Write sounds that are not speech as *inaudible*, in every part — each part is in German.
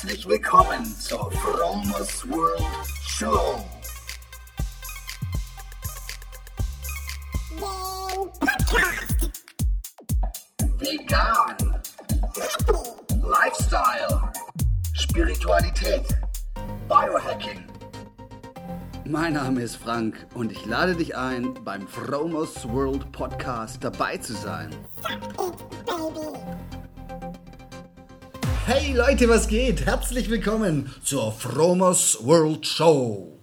Herzlich willkommen zur Fromers World Show. Vegan. Lifestyle. Spiritualität. Biohacking. Mein Name ist Frank und ich lade dich ein, beim Fromers World Podcast dabei zu sein. Hey Leute, was geht? Herzlich willkommen zur Fromers World Show,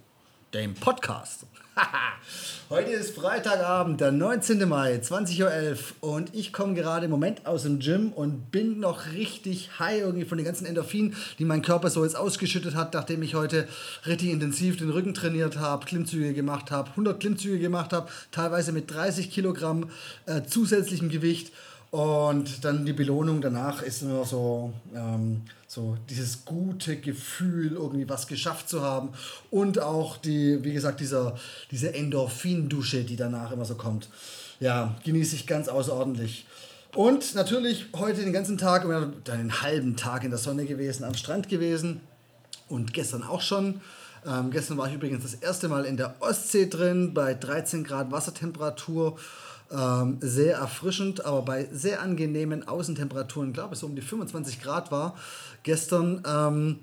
dem Podcast. *laughs* Heute ist Freitagabend, der 19. Mai, 20.11 Uhr und ich komme gerade im Moment aus dem Gym und bin noch richtig high irgendwie von den ganzen Endorphinen, die mein Körper so jetzt ausgeschüttet hat, nachdem ich heute richtig intensiv den Rücken trainiert habe, Klimmzüge gemacht habe, 100 Klimmzüge gemacht habe, teilweise mit 30 Kilogramm äh, zusätzlichem Gewicht und dann die Belohnung danach ist immer so, ähm, so dieses gute Gefühl, irgendwie was geschafft zu haben. Und auch die, wie gesagt, dieser, diese Endorphindusche, die danach immer so kommt. Ja, genieße ich ganz außerordentlich. Und natürlich heute den ganzen Tag, den halben Tag in der Sonne gewesen, am Strand gewesen. Und gestern auch schon. Ähm, gestern war ich übrigens das erste Mal in der Ostsee drin, bei 13 Grad Wassertemperatur. Ähm, sehr erfrischend, aber bei sehr angenehmen Außentemperaturen, glaube ich, so um die 25 Grad war. Gestern ähm,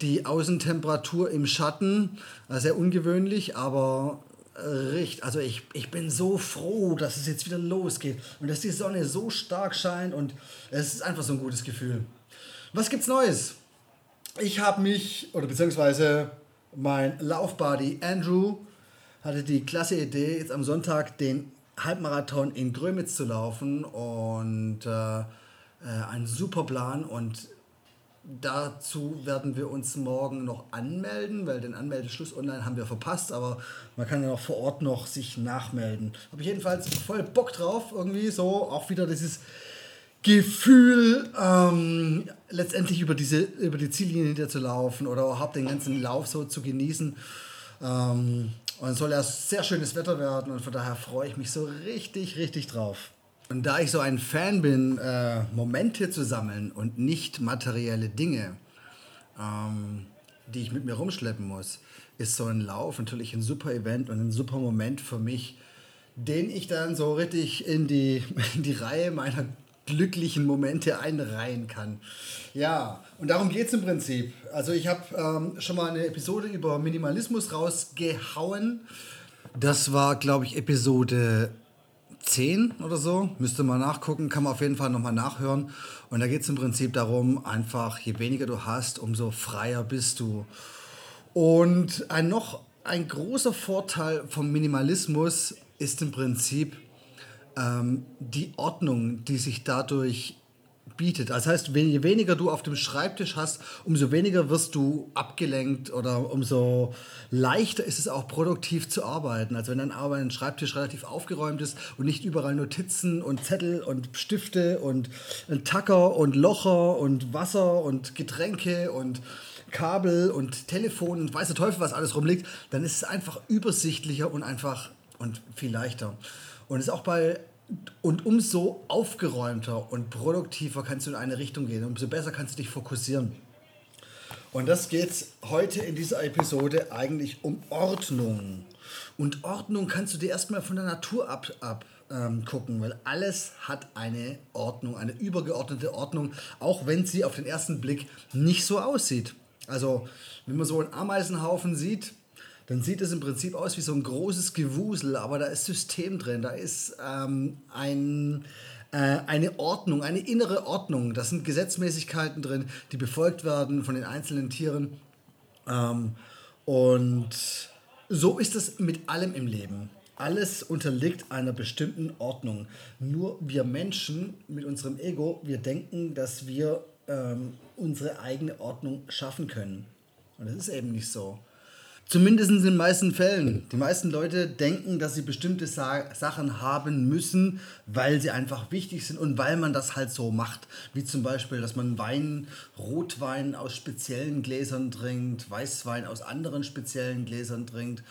die Außentemperatur im Schatten, äh, sehr ungewöhnlich, aber äh, richtig. Also ich, ich bin so froh, dass es jetzt wieder losgeht und dass die Sonne so stark scheint und es ist einfach so ein gutes Gefühl. Was gibt's Neues? Ich habe mich, oder beziehungsweise mein Laufbuddy Andrew hatte die klasse Idee, jetzt am Sonntag den Halbmarathon in Grömitz zu laufen und äh, äh, ein super Plan und dazu werden wir uns morgen noch anmelden, weil den Anmeldeschluss online haben wir verpasst, aber man kann ja noch vor Ort noch sich nachmelden. Habe ich jedenfalls voll Bock drauf, irgendwie so auch wieder dieses Gefühl, ähm, letztendlich über, diese, über die Ziellinie zu laufen oder überhaupt den ganzen Lauf so zu genießen. Ähm, und es soll ja sehr schönes Wetter werden und von daher freue ich mich so richtig, richtig drauf. Und da ich so ein Fan bin, äh, Momente zu sammeln und nicht materielle Dinge, ähm, die ich mit mir rumschleppen muss, ist so ein Lauf natürlich ein super Event und ein super Moment für mich, den ich dann so richtig in die, *laughs* in die Reihe meiner glücklichen Momente einreihen kann. Ja, und darum geht es im Prinzip. Also ich habe ähm, schon mal eine Episode über Minimalismus rausgehauen. Das war, glaube ich, Episode 10 oder so. Müsste mal nachgucken, kann man auf jeden Fall nochmal nachhören. Und da geht es im Prinzip darum, einfach je weniger du hast, umso freier bist du. Und ein noch ein großer Vorteil vom Minimalismus ist im Prinzip, ähm, die Ordnung, die sich dadurch bietet. Das heißt, je weniger du auf dem Schreibtisch hast, umso weniger wirst du abgelenkt oder umso leichter ist es auch produktiv zu arbeiten. Also wenn dein Schreibtisch relativ aufgeräumt ist und nicht überall Notizen und Zettel und Stifte und Tacker und Locher und Wasser und Getränke und Kabel und Telefon und weiß der Teufel, was alles rumliegt, dann ist es einfach übersichtlicher und einfach und viel leichter. Und es ist auch bei und umso aufgeräumter und produktiver kannst du in eine Richtung gehen, umso besser kannst du dich fokussieren. Und das geht heute in dieser Episode eigentlich um Ordnung. Und Ordnung kannst du dir erstmal von der Natur ab, ab ähm, gucken, weil alles hat eine Ordnung, eine übergeordnete Ordnung, auch wenn sie auf den ersten Blick nicht so aussieht. Also, wenn man so einen Ameisenhaufen sieht, dann sieht es im Prinzip aus wie so ein großes Gewusel, aber da ist System drin, da ist ähm, ein, äh, eine Ordnung, eine innere Ordnung. Da sind Gesetzmäßigkeiten drin, die befolgt werden von den einzelnen Tieren. Ähm, und so ist es mit allem im Leben. Alles unterliegt einer bestimmten Ordnung. Nur wir Menschen mit unserem Ego, wir denken, dass wir ähm, unsere eigene Ordnung schaffen können. Und das ist eben nicht so. Zumindest in den meisten Fällen. Die meisten Leute denken, dass sie bestimmte Sa Sachen haben müssen, weil sie einfach wichtig sind und weil man das halt so macht. Wie zum Beispiel, dass man Wein, Rotwein aus speziellen Gläsern trinkt, Weißwein aus anderen speziellen Gläsern trinkt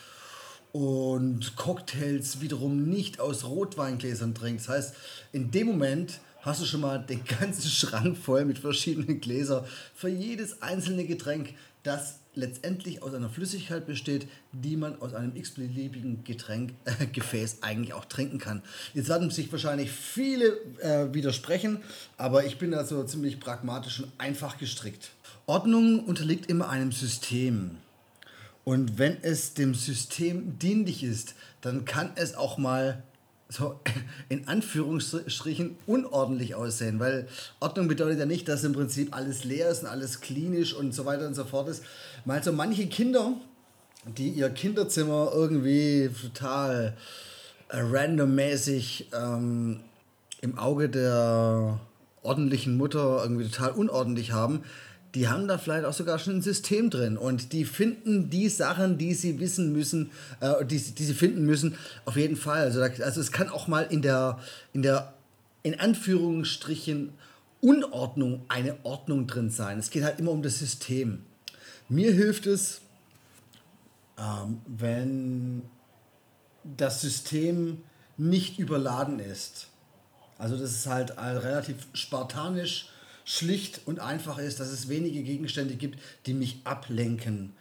und Cocktails wiederum nicht aus Rotweingläsern trinkt. Das heißt, in dem Moment, Hast du schon mal den ganzen *laughs* Schrank voll mit verschiedenen Gläsern für jedes einzelne Getränk, das letztendlich aus einer Flüssigkeit besteht, die man aus einem x-beliebigen Getränk, äh, *laughs* Gefäß eigentlich auch trinken kann. Jetzt werden sich wahrscheinlich viele äh, widersprechen, aber ich bin also ziemlich pragmatisch und einfach gestrickt. Ordnung unterliegt immer einem System. Und wenn es dem System dienlich ist, dann kann es auch mal so in Anführungsstrichen unordentlich aussehen, weil Ordnung bedeutet ja nicht, dass im Prinzip alles leer ist und alles klinisch und so weiter und so fort ist. Mal so manche Kinder, die ihr Kinderzimmer irgendwie total äh, randommäßig ähm, im Auge der ordentlichen Mutter irgendwie total unordentlich haben, die haben da vielleicht auch sogar schon ein System drin und die finden die Sachen, die sie wissen müssen, äh, die, die sie finden müssen, auf jeden Fall. Also, also es kann auch mal in der, in der, in Anführungsstrichen, Unordnung eine Ordnung drin sein. Es geht halt immer um das System. Mir hilft es, ähm, wenn das System nicht überladen ist. Also das ist halt relativ spartanisch schlicht und einfach ist, dass es wenige Gegenstände gibt, die mich ablenken.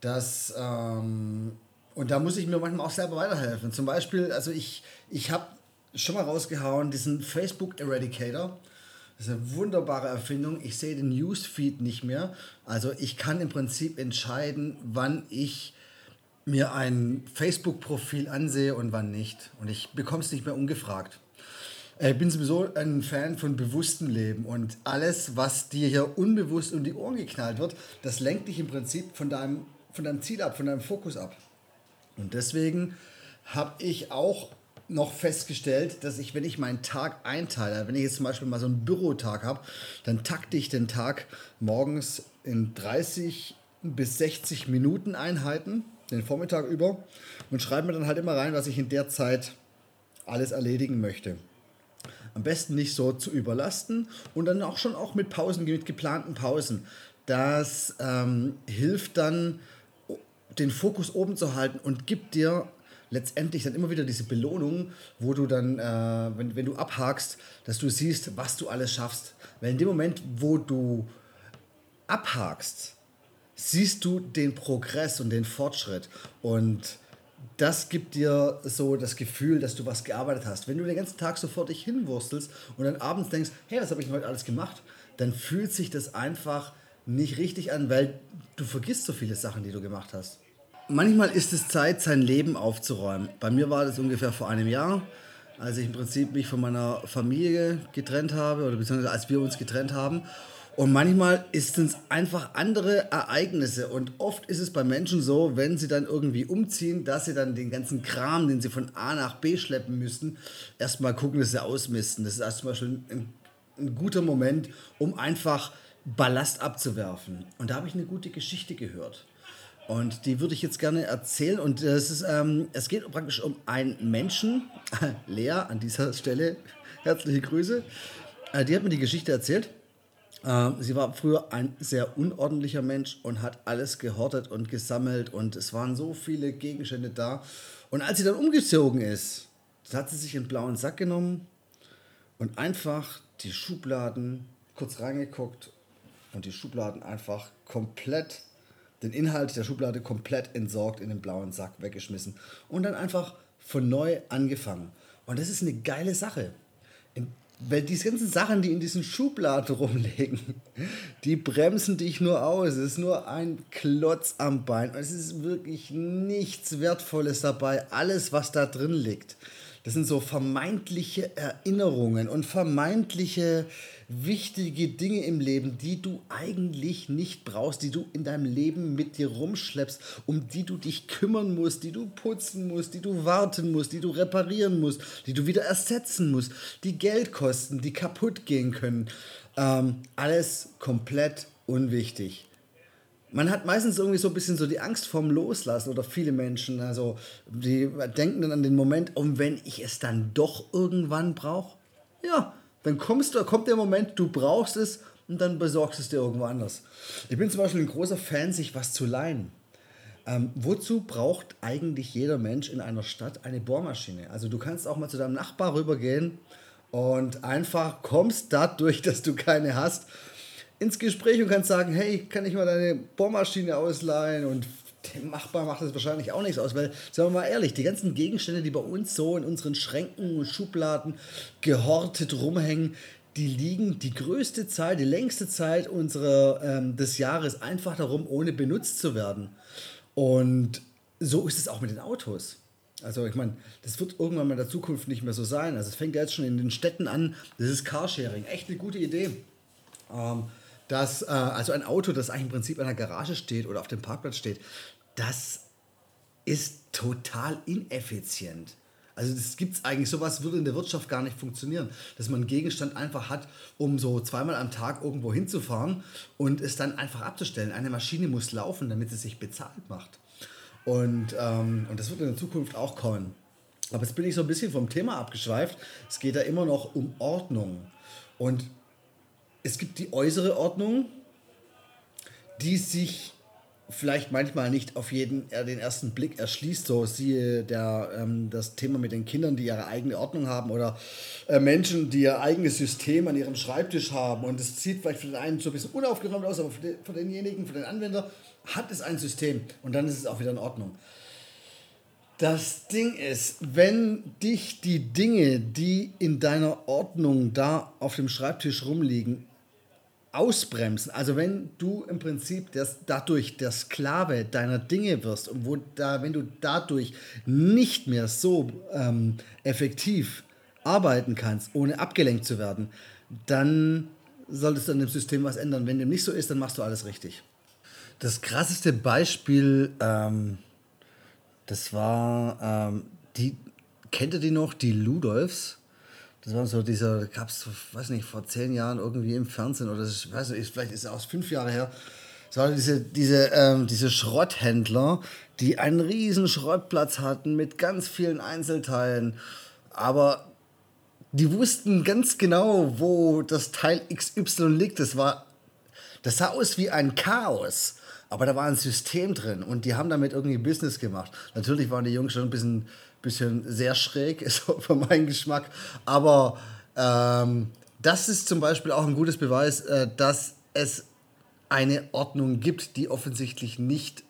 Das, ähm, und da muss ich mir manchmal auch selber weiterhelfen. Zum Beispiel, also ich, ich habe schon mal rausgehauen, diesen Facebook Eradicator. Das ist eine wunderbare Erfindung. Ich sehe den Newsfeed nicht mehr. Also ich kann im Prinzip entscheiden, wann ich mir ein Facebook-Profil ansehe und wann nicht. Und ich bekomme es nicht mehr ungefragt. Ich bin sowieso ein Fan von bewusstem Leben und alles, was dir hier unbewusst um die Ohren geknallt wird, das lenkt dich im Prinzip von deinem, von deinem Ziel ab, von deinem Fokus ab. Und deswegen habe ich auch noch festgestellt, dass ich, wenn ich meinen Tag einteile, wenn ich jetzt zum Beispiel mal so einen Bürotag habe, dann takte ich den Tag morgens in 30 bis 60 Minuten Einheiten, den Vormittag über, und schreibe mir dann halt immer rein, was ich in der Zeit alles erledigen möchte am besten nicht so zu überlasten und dann auch schon auch mit Pausen, mit geplanten Pausen. Das ähm, hilft dann, den Fokus oben zu halten und gibt dir letztendlich dann immer wieder diese Belohnung, wo du dann, äh, wenn, wenn du abhakst, dass du siehst, was du alles schaffst. Weil in dem Moment, wo du abhakst, siehst du den Progress und den Fortschritt. Und das gibt dir so das Gefühl, dass du was gearbeitet hast. Wenn du den ganzen Tag so vor dich hinwurstelst und dann abends denkst, hey, was habe ich denn heute alles gemacht, dann fühlt sich das einfach nicht richtig an, weil du vergisst so viele Sachen, die du gemacht hast. Manchmal ist es Zeit, sein Leben aufzuräumen. Bei mir war das ungefähr vor einem Jahr, als ich im Prinzip mich von meiner Familie getrennt habe oder beziehungsweise als wir uns getrennt haben und manchmal ist es einfach andere Ereignisse. Und oft ist es bei Menschen so, wenn sie dann irgendwie umziehen, dass sie dann den ganzen Kram, den sie von A nach B schleppen müssen, erstmal gucken, dass sie ausmisten. Das ist erst zum Beispiel ein, ein guter Moment, um einfach Ballast abzuwerfen. Und da habe ich eine gute Geschichte gehört. Und die würde ich jetzt gerne erzählen. Und das ist, ähm, es geht praktisch um einen Menschen, *laughs* Lea an dieser Stelle, herzliche Grüße. Äh, die hat mir die Geschichte erzählt. Ähm, sie war früher ein sehr unordentlicher Mensch und hat alles gehortet und gesammelt und es waren so viele Gegenstände da. Und als sie dann umgezogen ist, hat sie sich einen blauen Sack genommen und einfach die Schubladen kurz reingeguckt und die Schubladen einfach komplett, den Inhalt der Schublade komplett entsorgt in den blauen Sack weggeschmissen und dann einfach von neu angefangen. Und das ist eine geile Sache. In weil diese ganzen Sachen, die in diesen Schubladen *laughs* rumliegen, die bremsen dich nur aus. Es ist nur ein Klotz am Bein. Es ist wirklich nichts Wertvolles dabei. Alles, was da drin liegt, das sind so vermeintliche Erinnerungen und vermeintliche wichtige Dinge im Leben, die du eigentlich nicht brauchst, die du in deinem Leben mit dir rumschleppst, um die du dich kümmern musst, die du putzen musst, die du warten musst, die du reparieren musst, die du wieder ersetzen musst, die Geld kosten, die kaputt gehen können. Ähm, alles komplett unwichtig. Man hat meistens irgendwie so ein bisschen so die Angst vorm Loslassen oder viele Menschen, also die denken dann an den Moment, um wenn ich es dann doch irgendwann brauche. Ja, dann kommst du, kommt der Moment, du brauchst es und dann besorgst du es dir irgendwo anders. Ich bin zum Beispiel ein großer Fan, sich was zu leihen. Ähm, wozu braucht eigentlich jeder Mensch in einer Stadt eine Bohrmaschine? Also du kannst auch mal zu deinem Nachbar rübergehen und einfach kommst dadurch, *laughs* dass du keine hast, ins Gespräch und kannst sagen, hey, kann ich mal deine Bohrmaschine ausleihen und Machbar macht das wahrscheinlich auch nichts aus, weil, sagen wir mal ehrlich, die ganzen Gegenstände, die bei uns so in unseren Schränken und Schubladen gehortet rumhängen, die liegen die größte Zeit, die längste Zeit unserer, ähm, des Jahres einfach darum, ohne benutzt zu werden. Und so ist es auch mit den Autos. Also ich meine, das wird irgendwann mal in der Zukunft nicht mehr so sein. Also es fängt ja jetzt schon in den Städten an. Das ist Carsharing. Echt eine gute Idee. Ähm, dass, äh, also ein Auto, das eigentlich im Prinzip in der Garage steht oder auf dem Parkplatz steht, das ist total ineffizient. Also das gibt es eigentlich, sowas würde in der Wirtschaft gar nicht funktionieren, dass man einen Gegenstand einfach hat, um so zweimal am Tag irgendwo hinzufahren und es dann einfach abzustellen. Eine Maschine muss laufen, damit es sich bezahlt macht. Und, ähm, und das wird in der Zukunft auch kommen. Aber jetzt bin ich so ein bisschen vom Thema abgeschweift. Es geht da immer noch um Ordnung. Und es gibt die äußere Ordnung, die sich vielleicht manchmal nicht auf jeden äh, den ersten Blick erschließt. So siehe der, ähm, das Thema mit den Kindern, die ihre eigene Ordnung haben oder äh, Menschen, die ihr eigenes System an ihrem Schreibtisch haben. Und es sieht vielleicht für den einen so ein bisschen unaufgeräumt aus, aber für, den, für denjenigen, für den Anwender hat es ein System und dann ist es auch wieder in Ordnung. Das Ding ist, wenn dich die Dinge, die in deiner Ordnung da auf dem Schreibtisch rumliegen, ausbremsen, also wenn du im Prinzip das, dadurch der Sklave deiner Dinge wirst und wo da, wenn du dadurch nicht mehr so ähm, effektiv arbeiten kannst, ohne abgelenkt zu werden, dann solltest du an dem System was ändern. Wenn dem nicht so ist, dann machst du alles richtig. Das krasseste Beispiel, ähm, das war, ähm, die, kennt ihr die noch, die Ludolfs? Das war so dieser, gab es, weiß nicht, vor zehn Jahren irgendwie im Fernsehen oder ich weiß nicht, vielleicht ist es aus fünf Jahre her. Es waren diese, diese, ähm, diese Schrotthändler, die einen riesen Schrottplatz hatten mit ganz vielen Einzelteilen. Aber die wussten ganz genau, wo das Teil XY liegt. Das war, das sah aus wie ein Chaos. Aber da war ein System drin und die haben damit irgendwie Business gemacht. Natürlich waren die Jungs schon ein bisschen, bisschen sehr schräg, *laughs* ist für meinen Geschmack. Aber ähm, das ist zum Beispiel auch ein gutes Beweis, äh, dass es eine Ordnung gibt, die offensichtlich nicht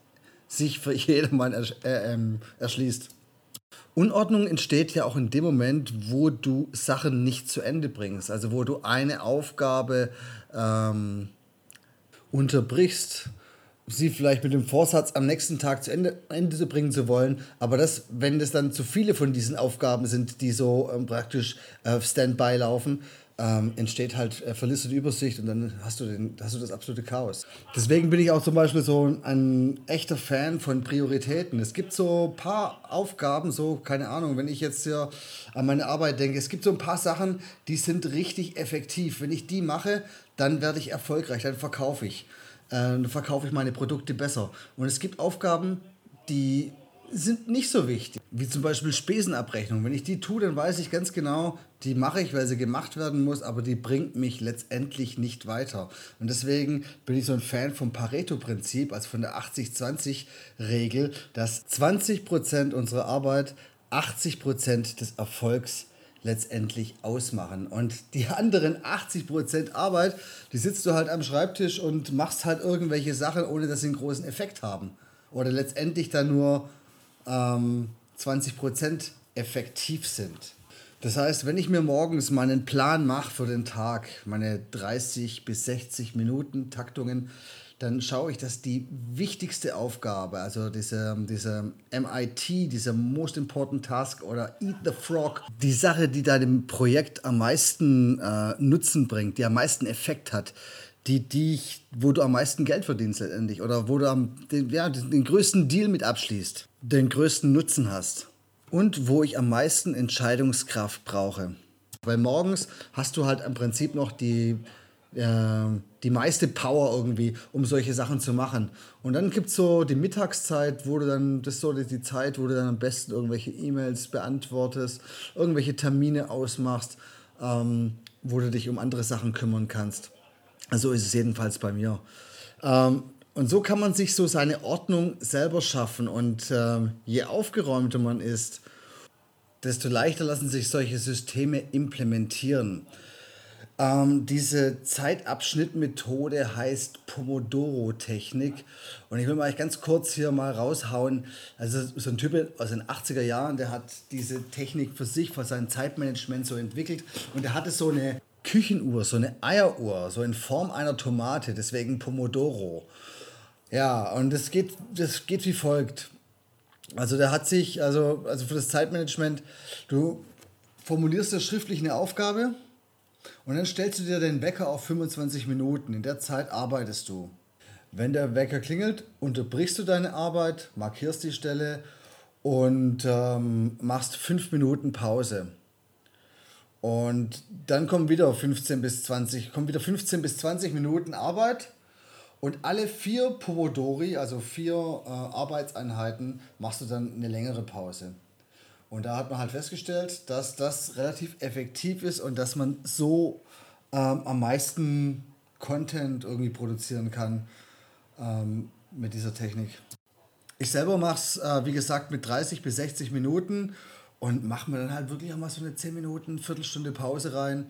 sich für *laughs* jedermann ersch äh, ähm, erschließt. Unordnung entsteht ja auch in dem Moment, wo du Sachen nicht zu Ende bringst. Also wo du eine Aufgabe ähm, unterbrichst sie vielleicht mit dem Vorsatz am nächsten Tag zu Ende, Ende zu bringen zu wollen. Aber das, wenn das dann zu viele von diesen Aufgaben sind, die so ähm, praktisch auf Standby laufen, ähm, entsteht halt, äh, verlierst du die Übersicht und dann hast du, den, hast du das absolute Chaos. Deswegen bin ich auch zum Beispiel so ein, ein echter Fan von Prioritäten. Es gibt so ein paar Aufgaben, so, keine Ahnung, wenn ich jetzt hier an meine Arbeit denke, es gibt so ein paar Sachen, die sind richtig effektiv. Wenn ich die mache, dann werde ich erfolgreich, dann verkaufe ich äh, dann verkaufe ich meine Produkte besser. Und es gibt Aufgaben, die sind nicht so wichtig, wie zum Beispiel Spesenabrechnung. Wenn ich die tue, dann weiß ich ganz genau, die mache ich, weil sie gemacht werden muss, aber die bringt mich letztendlich nicht weiter. Und deswegen bin ich so ein Fan vom Pareto-Prinzip, also von der 80-20-Regel, dass 20% unserer Arbeit 80% des Erfolgs letztendlich ausmachen. Und die anderen 80% Arbeit, die sitzt du halt am Schreibtisch und machst halt irgendwelche Sachen, ohne dass sie einen großen Effekt haben. Oder letztendlich dann nur ähm, 20% effektiv sind. Das heißt, wenn ich mir morgens meinen Plan mache für den Tag, meine 30 bis 60 Minuten Taktungen, dann schaue ich, dass die wichtigste Aufgabe, also diese, diese MIT, dieser Most Important Task oder Eat the Frog, die Sache, die deinem Projekt am meisten äh, Nutzen bringt, die am meisten Effekt hat, die, die, wo du am meisten Geld verdienst letztendlich oder wo du am, den, ja, den größten Deal mit abschließt, den größten Nutzen hast und wo ich am meisten Entscheidungskraft brauche. Weil morgens hast du halt im Prinzip noch die die meiste Power irgendwie, um solche Sachen zu machen. Und dann gibt es so die Mittagszeit, wo du dann, das ist so die Zeit, wo du dann am besten irgendwelche E-Mails beantwortest, irgendwelche Termine ausmachst, ähm, wo du dich um andere Sachen kümmern kannst. So ist es jedenfalls bei mir. Ähm, und so kann man sich so seine Ordnung selber schaffen. Und ähm, je aufgeräumter man ist, desto leichter lassen sich solche Systeme implementieren. Ähm, diese Zeitabschnittmethode heißt Pomodoro-Technik. Und ich will mal ganz kurz hier mal raushauen. Also so ein Typ aus den 80er Jahren, der hat diese Technik für sich, für sein Zeitmanagement so entwickelt. Und der hatte so eine Küchenuhr, so eine Eieruhr, so in Form einer Tomate, deswegen Pomodoro. Ja, und das geht, das geht wie folgt. Also der hat sich, also, also für das Zeitmanagement, du formulierst dir schriftlich eine Aufgabe, und dann stellst du dir den Wecker auf 25 Minuten. In der Zeit arbeitest du. Wenn der Wecker klingelt, unterbrichst du deine Arbeit, markierst die Stelle und ähm, machst 5 Minuten Pause. Und dann kommen wieder 15 bis 20, kommen wieder 15 bis 20 Minuten Arbeit. Und alle vier Pomodori, also vier äh, Arbeitseinheiten, machst du dann eine längere Pause. Und da hat man halt festgestellt, dass das relativ effektiv ist und dass man so ähm, am meisten Content irgendwie produzieren kann ähm, mit dieser Technik. Ich selber mache es, äh, wie gesagt, mit 30 bis 60 Minuten und mache mir dann halt wirklich auch mal so eine 10 Minuten, Viertelstunde Pause rein.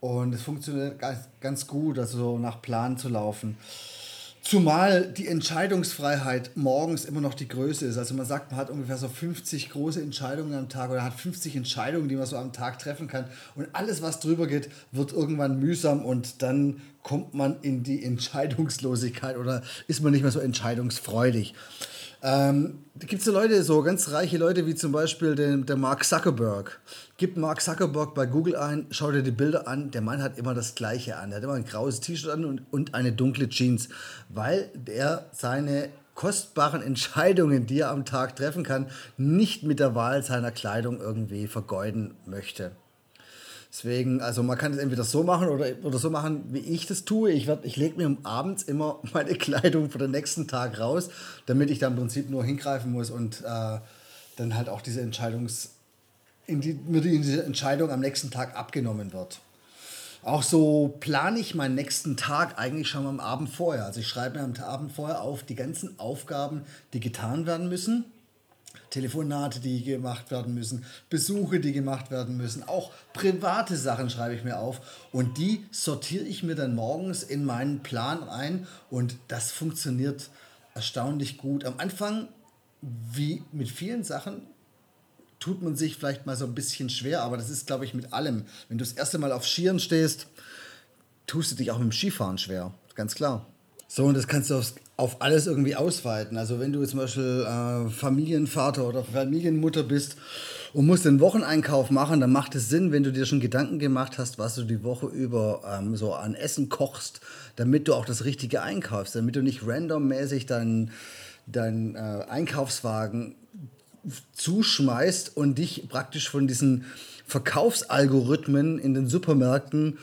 Und es funktioniert ganz gut, also nach Plan zu laufen. Zumal die Entscheidungsfreiheit morgens immer noch die Größe ist. Also man sagt, man hat ungefähr so 50 große Entscheidungen am Tag oder hat 50 Entscheidungen, die man so am Tag treffen kann. Und alles, was drüber geht, wird irgendwann mühsam und dann kommt man in die Entscheidungslosigkeit oder ist man nicht mehr so entscheidungsfreudig. Ähm, da gibt es so Leute, so ganz reiche Leute wie zum Beispiel den, der Mark Zuckerberg. Gib Mark Zuckerberg bei Google ein, schau dir die Bilder an. Der Mann hat immer das Gleiche an. Er hat immer ein graues T-Shirt an und, und eine dunkle Jeans, weil er seine kostbaren *laughs* Entscheidungen, die er am Tag treffen kann, nicht mit der Wahl seiner Kleidung irgendwie vergeuden möchte. Deswegen, also man kann es entweder so machen oder, oder so machen, wie ich das tue. Ich, ich lege mir abends immer *laughs* meine Kleidung für den nächsten Tag raus, damit ich da im Prinzip nur hingreifen muss und äh, dann halt auch diese Entscheidungs, in die, mir die, diese Entscheidung am nächsten Tag abgenommen wird. Auch so plane ich meinen nächsten Tag eigentlich schon am Abend vorher. Also ich schreibe mir am Abend vorher auf die ganzen Aufgaben, die getan werden müssen Telefonate, die gemacht werden müssen, Besuche, die gemacht werden müssen, auch private Sachen schreibe ich mir auf und die sortiere ich mir dann morgens in meinen Plan ein und das funktioniert erstaunlich gut. Am Anfang, wie mit vielen Sachen, tut man sich vielleicht mal so ein bisschen schwer, aber das ist, glaube ich, mit allem. Wenn du das erste Mal auf Skiern stehst, tust du dich auch mit dem Skifahren schwer, ganz klar. So, und das kannst du aufs auf alles irgendwie ausweiten. Also wenn du zum Beispiel äh, Familienvater oder Familienmutter bist und musst den Wocheneinkauf machen, dann macht es Sinn, wenn du dir schon Gedanken gemacht hast, was du die Woche über ähm, so an Essen kochst, damit du auch das Richtige einkaufst, damit du nicht randommäßig deinen dein, äh, Einkaufswagen zuschmeißt und dich praktisch von diesen Verkaufsalgorithmen in den Supermärkten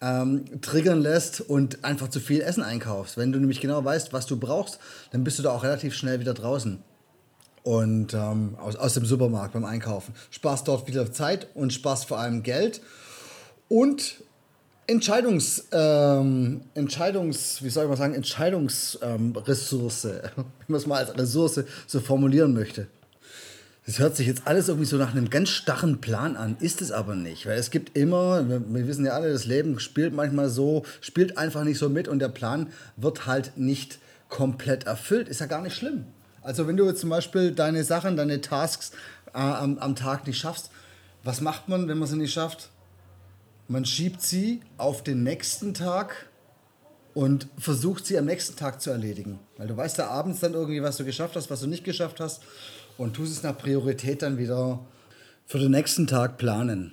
ähm, triggern lässt und einfach zu viel Essen einkaufst. Wenn du nämlich genau weißt, was du brauchst, dann bist du da auch relativ schnell wieder draußen. Und ähm, aus, aus dem Supermarkt beim Einkaufen. Sparst dort wieder Zeit und sparst vor allem Geld. Und Entscheidungs, ähm, Entscheidungs, wie soll ich mal sagen, Entscheidungsressource, *laughs* ähm, wenn man es mal als Ressource so formulieren möchte. Das hört sich jetzt alles irgendwie so nach einem ganz starren Plan an, ist es aber nicht. Weil es gibt immer, wir, wir wissen ja alle, das Leben spielt manchmal so, spielt einfach nicht so mit und der Plan wird halt nicht komplett erfüllt. Ist ja gar nicht schlimm. Also wenn du zum Beispiel deine Sachen, deine Tasks äh, am, am Tag nicht schaffst, was macht man, wenn man sie nicht schafft? Man schiebt sie auf den nächsten Tag und versucht sie am nächsten Tag zu erledigen. Weil du weißt ja abends dann irgendwie, was du geschafft hast, was du nicht geschafft hast und tust es nach Priorität dann wieder für den nächsten Tag planen.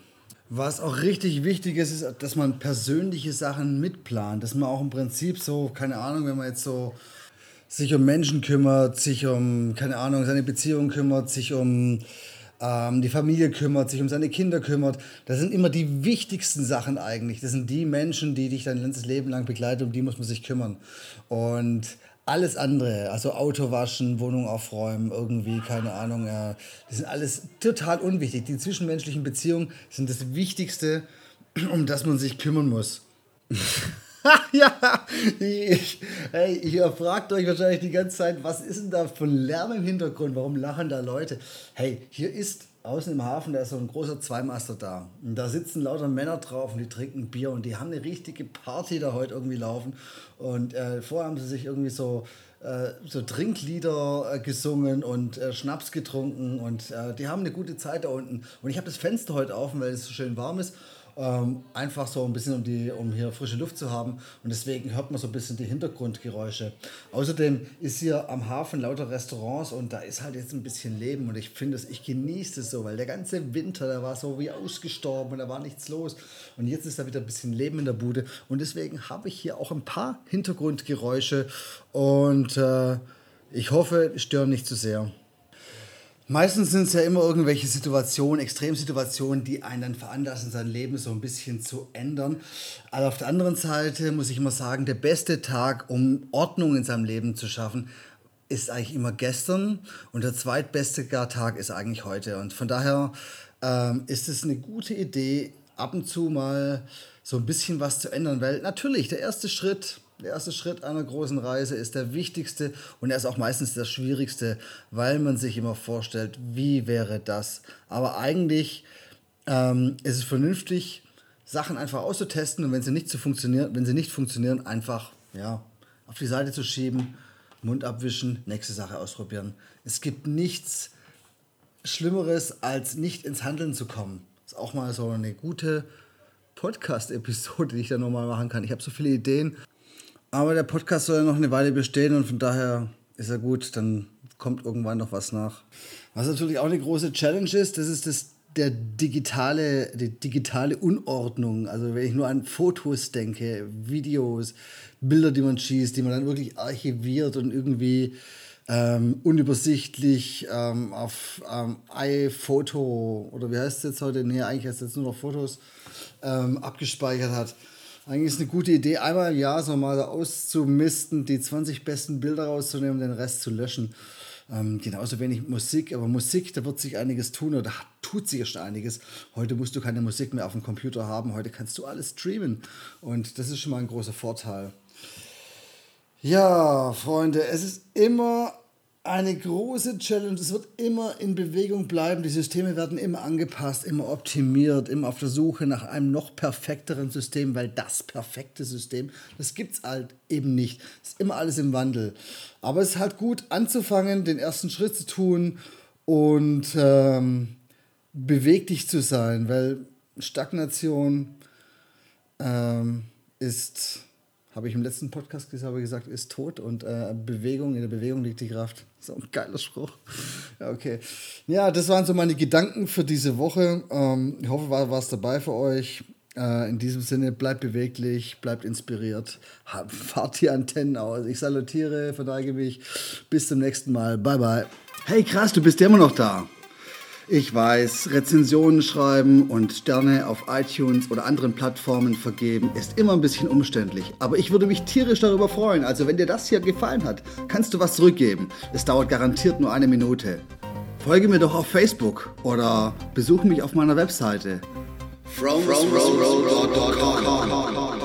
Was auch richtig wichtig ist, ist, dass man persönliche Sachen mitplant, dass man auch im Prinzip so, keine Ahnung, wenn man jetzt so sich um Menschen kümmert, sich um, keine Ahnung, seine Beziehung kümmert, sich um ähm, die Familie kümmert, sich um seine Kinder kümmert. Das sind immer die wichtigsten Sachen eigentlich. Das sind die Menschen, die dich dein ganzes Leben lang begleiten, um die muss man sich kümmern. Und alles andere, also Auto waschen, Wohnung aufräumen, irgendwie, keine Ahnung, äh, das sind alles total unwichtig. Die zwischenmenschlichen Beziehungen sind das Wichtigste, um das man sich kümmern muss. *laughs* ja, ich, hey, ihr fragt euch wahrscheinlich die ganze Zeit, was ist denn da für Lärm im Hintergrund? Warum lachen da Leute? Hey, hier ist außen im Hafen, da ist so ein großer Zweimaster da. Und da sitzen lauter Männer drauf und die trinken Bier und die haben eine richtige Party da heute irgendwie laufen. Und äh, vorher haben sie sich irgendwie so, äh, so Trinklieder äh, gesungen und äh, Schnaps getrunken und äh, die haben eine gute Zeit da unten. Und ich habe das Fenster heute offen, weil es so schön warm ist. Ähm, einfach so ein bisschen, um, die, um hier frische Luft zu haben. Und deswegen hört man so ein bisschen die Hintergrundgeräusche. Außerdem ist hier am Hafen lauter Restaurants und da ist halt jetzt ein bisschen Leben. Und ich finde es, ich genieße es so, weil der ganze Winter, der war so wie ausgestorben und da war nichts los. Und jetzt ist da wieder ein bisschen Leben in der Bude. Und deswegen habe ich hier auch ein paar Hintergrundgeräusche und äh, ich hoffe, stören nicht zu sehr. Meistens sind es ja immer irgendwelche Situationen, Extremsituationen, die einen dann veranlassen, sein Leben so ein bisschen zu ändern. Aber auf der anderen Seite muss ich immer sagen, der beste Tag, um Ordnung in seinem Leben zu schaffen, ist eigentlich immer gestern und der zweitbeste Tag ist eigentlich heute. Und von daher ähm, ist es eine gute Idee, ab und zu mal so ein bisschen was zu ändern, weil natürlich der erste Schritt der erste Schritt einer großen Reise ist der wichtigste und er ist auch meistens der schwierigste, weil man sich immer vorstellt, wie wäre das. Aber eigentlich ähm, ist es vernünftig, Sachen einfach auszutesten und wenn sie nicht, zu funktionieren, wenn sie nicht funktionieren, einfach ja, auf die Seite zu schieben, Mund abwischen, nächste Sache ausprobieren. Es gibt nichts Schlimmeres, als nicht ins Handeln zu kommen. Das ist auch mal so eine gute Podcast-Episode, die ich da nochmal machen kann. Ich habe so viele Ideen. Aber der Podcast soll ja noch eine Weile bestehen und von daher ist er gut, dann kommt irgendwann noch was nach. Was natürlich auch eine große Challenge ist, das ist das, der digitale, die digitale Unordnung. Also wenn ich nur an Fotos denke, Videos, Bilder, die man schießt, die man dann wirklich archiviert und irgendwie ähm, unübersichtlich ähm, auf ähm, iPhoto oder wie heißt es jetzt heute? Nee, eigentlich heißt es jetzt nur noch Fotos ähm, abgespeichert hat. Eigentlich ist eine gute Idee, einmal im Jahr so mal auszumisten, die 20 besten Bilder rauszunehmen den Rest zu löschen. Ähm, genauso wenig Musik, aber Musik, da wird sich einiges tun oder tut sich schon einiges. Heute musst du keine Musik mehr auf dem Computer haben, heute kannst du alles streamen und das ist schon mal ein großer Vorteil. Ja, Freunde, es ist immer eine große Challenge. Es wird immer in Bewegung bleiben. Die Systeme werden immer angepasst, immer optimiert, immer auf der Suche nach einem noch perfekteren System, weil das perfekte System, das gibt es halt eben nicht. Es ist immer alles im Wandel. Aber es ist halt gut anzufangen, den ersten Schritt zu tun und ähm, beweglich zu sein, weil Stagnation ähm, ist habe ich im letzten Podcast gesagt, ist tot und äh, Bewegung, in der Bewegung liegt die Kraft. *laughs* So ein geiler Spruch. Ja, okay. Ja, das waren so meine Gedanken für diese Woche. Ähm, ich hoffe, war was dabei für euch. Äh, in diesem Sinne, bleibt beweglich, bleibt inspiriert, *laughs* fahrt die Antennen aus. Ich salutiere, verneige mich. Bis zum nächsten Mal. Bye, bye. Hey, krass, du bist ja immer noch da. Ich weiß, Rezensionen schreiben und Sterne auf iTunes oder anderen Plattformen vergeben ist immer ein bisschen umständlich. Aber ich würde mich tierisch darüber freuen. Also wenn dir das hier gefallen hat, kannst du was zurückgeben. Es dauert garantiert nur eine Minute. Folge mir doch auf Facebook oder besuche mich auf meiner Webseite. From, from, from,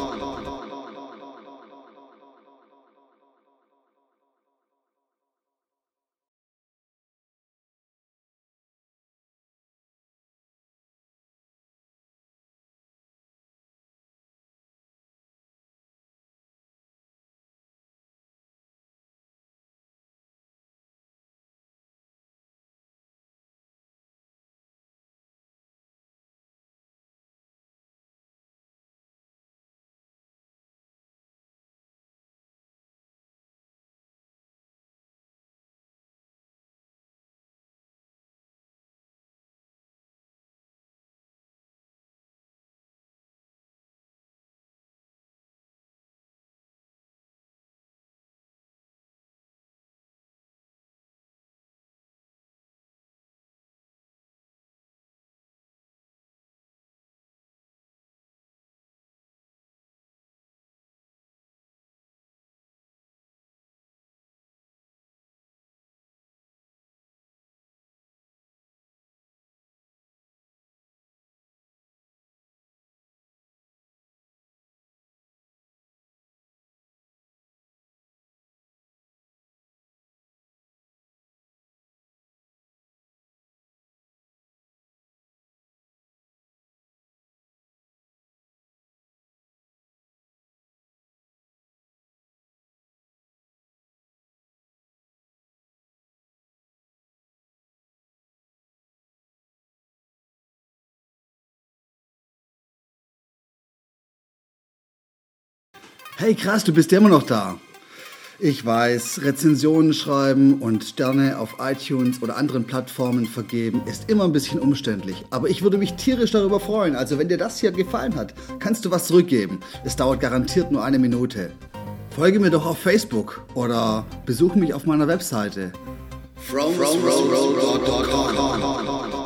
Hey krass, du bist ja immer noch da. Ich weiß, Rezensionen schreiben und Sterne auf iTunes oder anderen Plattformen vergeben ist immer ein bisschen umständlich. Aber ich würde mich tierisch darüber freuen. Also wenn dir das hier gefallen hat, kannst du was zurückgeben. Es dauert garantiert nur eine Minute. Folge mir doch auf Facebook oder besuche mich auf meiner Webseite. From, from, from, from,